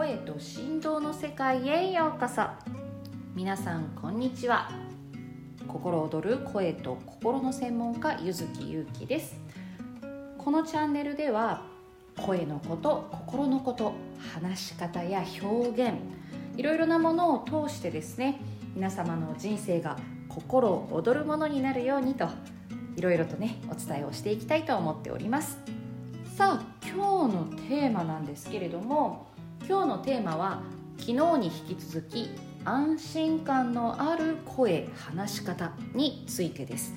声と振動の世界へようこそ。皆さんこんにちは。心躍る声と心の専門家ゆずきゆうきです。このチャンネルでは声のこと心のこと話し方や表現いろいろなものを通してですね皆様の人生が心躍るものになるようにといろいろとねお伝えをしていきたいと思っております。さあ今日のテーマなんですけれども今日のテーマは昨日に引き続き安心感のある声話し方についてです。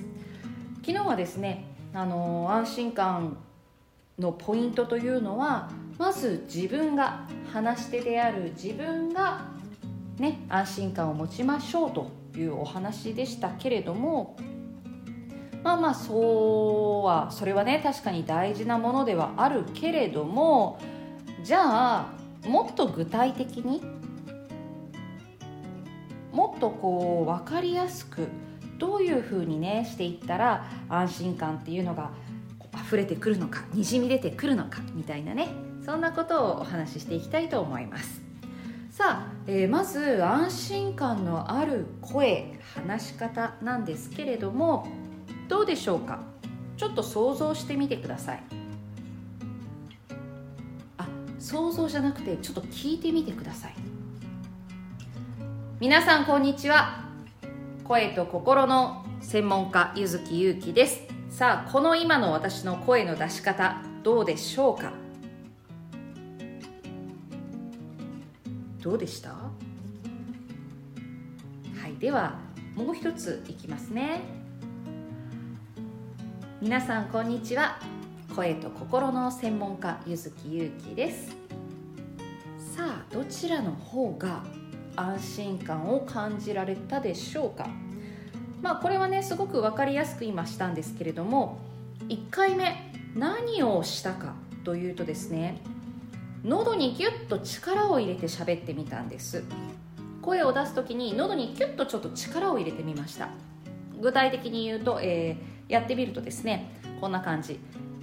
昨日はですねあの安心感のポイントというのはまず自分が話し手である自分がね安心感を持ちましょうというお話でしたけれどもまあまあそうはそれはね確かに大事なものではあるけれどもじゃあもっと具体的に？もっとこう分かりやすくどういうふうにねしていったら安心感っていうのが溢れてくるのかにじみ出てくるのかみたいなねそんなことをお話ししていきたいと思います。さあ、えー、まず安心感のある声話し方なんですけれどもどうでしょうか？ちょっと想像してみてください。想像じゃなくてちょっと聞いてみてください。皆さんこんにちは。声と心の専門家ゆずきゆうきです。さあこの今の私の声の出し方どうでしょうか？どうでした？はいではもう一ついきますね。皆さんこんにちは。声と心の専門家ゆずきゆうきです。どちらの方が安心感を感じられたでしょうか？まあこれはねすごく分かりやすく今したんですけれども1回目何をしたかというとですね喉にギュッと力を入れて喋ってみたんです。声を出す時に喉にギュッとちょっと力を入れてみました。具体的に言うと、えーやってみるとですねこんな感じ。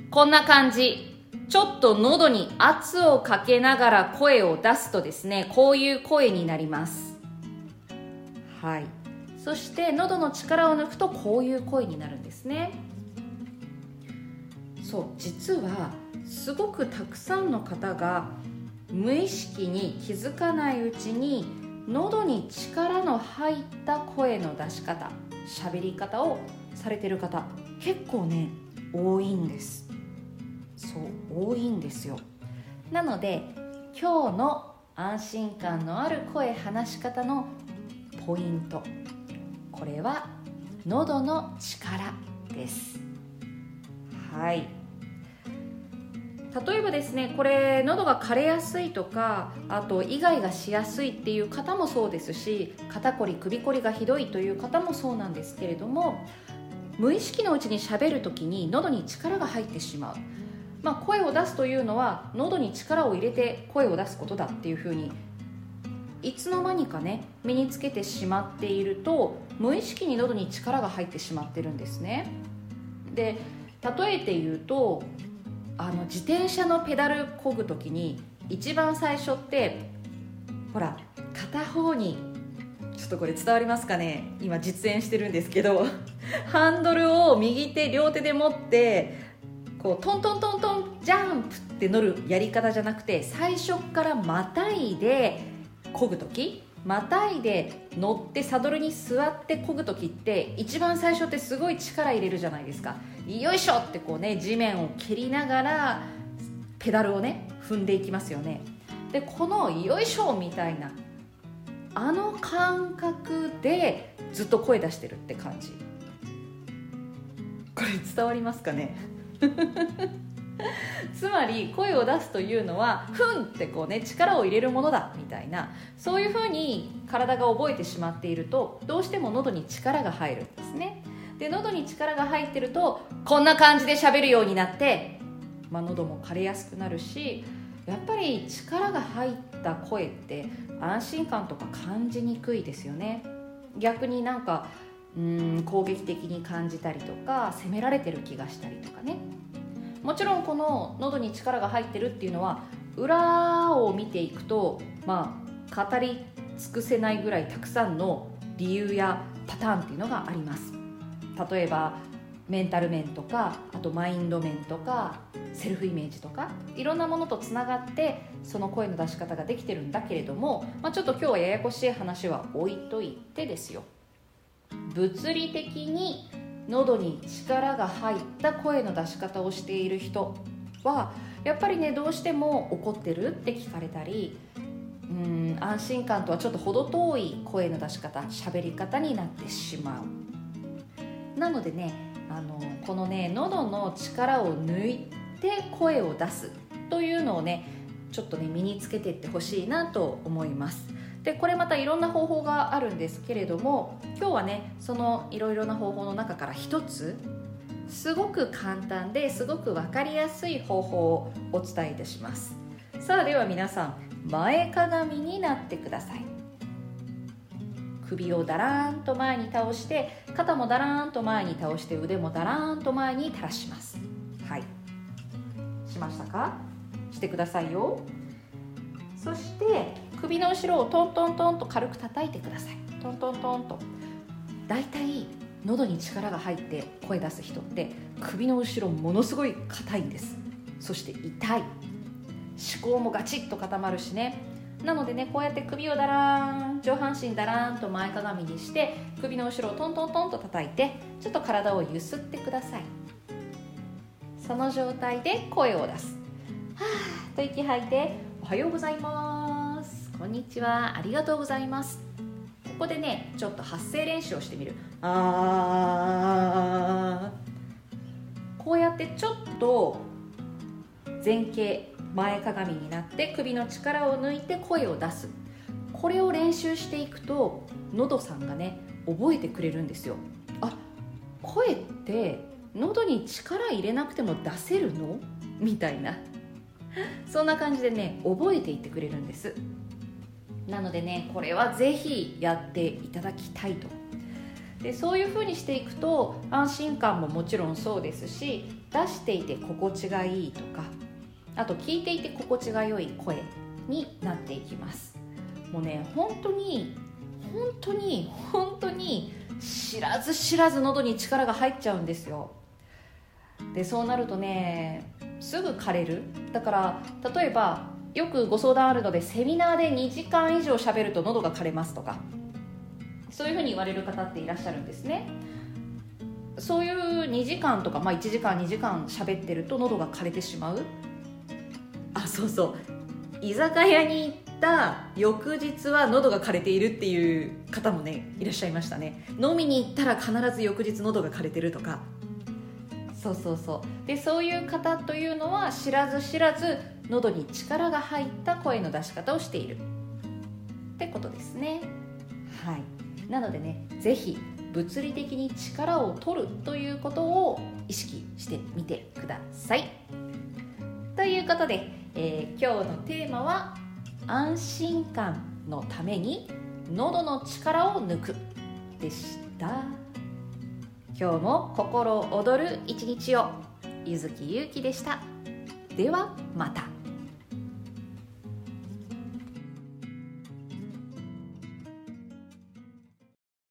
こんな感じ。ちょっと喉に圧をかけながら声を出すとですねこういう声になります。はい。そして喉の力を抜くとこういう声になるんですね。そう実はすごくたくさんの方が無意識に気づかないうちに喉に力の入った声の出し方喋り方をされてる方結構ね多いんですそう多いんですよ。なので今日の安心感のある声話し方のポイント。これは喉の力です。はい。例えばですねこれ喉が枯れやすいとかあとイガイガしやすいっていう方もそうですし肩こり首こりがひどいという方もそうなんですけれども無意識のうちにしゃべる時に喉に力が入ってしまう、まあ、声を出すというのは喉に力を入れて声を出すことだっていうふうにいつの間にかね身につけてしまっていると無意識に喉に力が入ってしまってるんですね。で例えて言うとあの自転車のペダルこぐ時に一番最初ってほら片方にちょっとこれ伝わりますかね？今実演してるんですけどハンドルを右手両手で持ってこうトントントントンジャンプって乗るやり方じゃなくて最初からまたいで漕ぐ時またいで乗ってサドルに座って漕ぐ時って一番最初ってすごい力入れるじゃないですか。よいしょってこうね地面を蹴りながらペダルをね踏んでいきますよね。でこのよいしょみたいなあの感覚でずっと声出してるって感じ。これ伝わりますかね？つまり声を出すというのはふんってこうね力を入れるものだみたいなそういうふうに体が覚えてしまっているとどうしても喉に力が入るんですね。で喉に力が入ってるとこんな感じで喋るようになって、まあ、喉も枯れやすくなるしやっぱり力が入った声って安心感とか感じにくいですよね。逆になんかうん攻撃的に感じたりとか責められてる気がしたりとかね。もちろんこの喉に力が入ってるっていうのは裏を見ていくとまあ語り尽くせないぐらいたくさんの理由やパターンっていうのがあります。例えばメンタル面とかあとマインド面とかセルフイメージとかいろんなものとつながってその声の出し方ができてるんだけれども、まあ、ちょっと今日はややこしい話は置いといてですよ。物理的に喉に力が入った声の出し方をしている人はやっぱりねどうしても怒ってるって聞かれたりうん安心感とはちょっと程遠い声の出し方喋り方になってしまう。なのでねあのこのね喉の力を抜いて声を出すというのをねちょっとね身につけていってほしいなと思います。でこれまたいろんな方法があるんですけれども今日はねそのいろいろな方法の中から一つすごく簡単ですごく分かりやすい方法をお伝えいたします。さあでは皆さん前かがみになってください。首をだらーんと前に倒して肩もだらーんと前に倒して腕もだらーんと前に垂らします。はい。しましたか？してくださいよ。そして首の後ろをトントントンと軽く叩いてください。トントントンと。だいたい喉に力が入って声出す人って首の後ろものすごい硬いんです。そして痛い。思考もガチッと固まるしね。なのでねこうやって首をだらーん上半身だらーんと前かがみにして首の後ろをトントントンと叩いてちょっと体をゆすってください。その状態で声を出す。はーと息吐いておはようございます。こんにちは。ありがとうございます。ここでねちょっと発声練習をしてみる。あー。こうやってちょっと前傾前かがみになって首の力を抜いて声を出す。これを練習していくと喉さんがね覚えてくれるんですよ。あ声って喉に力入れなくても出せるの？みたいな。そんな感じでね覚えていってくれるんですなのでねこれはぜひやっていただきたいと。でそういう風にしていくと安心感ももちろんそうですし出していて心地がいいとかあと聞いていて心地が良い声になっていきます。もうね本当に本当に本当に知らず知らず喉に力が入っちゃうんですよ。でそうなるとねすぐ枯れる。だから例えばよくご相談あるのでセミナーで2時間以上喋ると喉が枯れますとか。そういうふうに言われる方っていらっしゃるんですね。そういう2時間とか、まあ、1時間2時間喋ってると喉が枯れてしまう。あそうそう。居酒屋に行った翌日は喉が枯れているっていう方もねいらっしゃいましたね。飲みに行ったら必ず翌日喉が枯れてるとか。そうそうそう。でそういう方というのは知らず知らず喉に力が入った声の出し方をしている。ってことですね。はい。なのでね是非物理的に力を取るということを意識してみてください。ということでえー、今日のテーマは安心感のために喉の力を抜くでした今日も心躍る一日を。ゆずきゆうきでした。ではまた。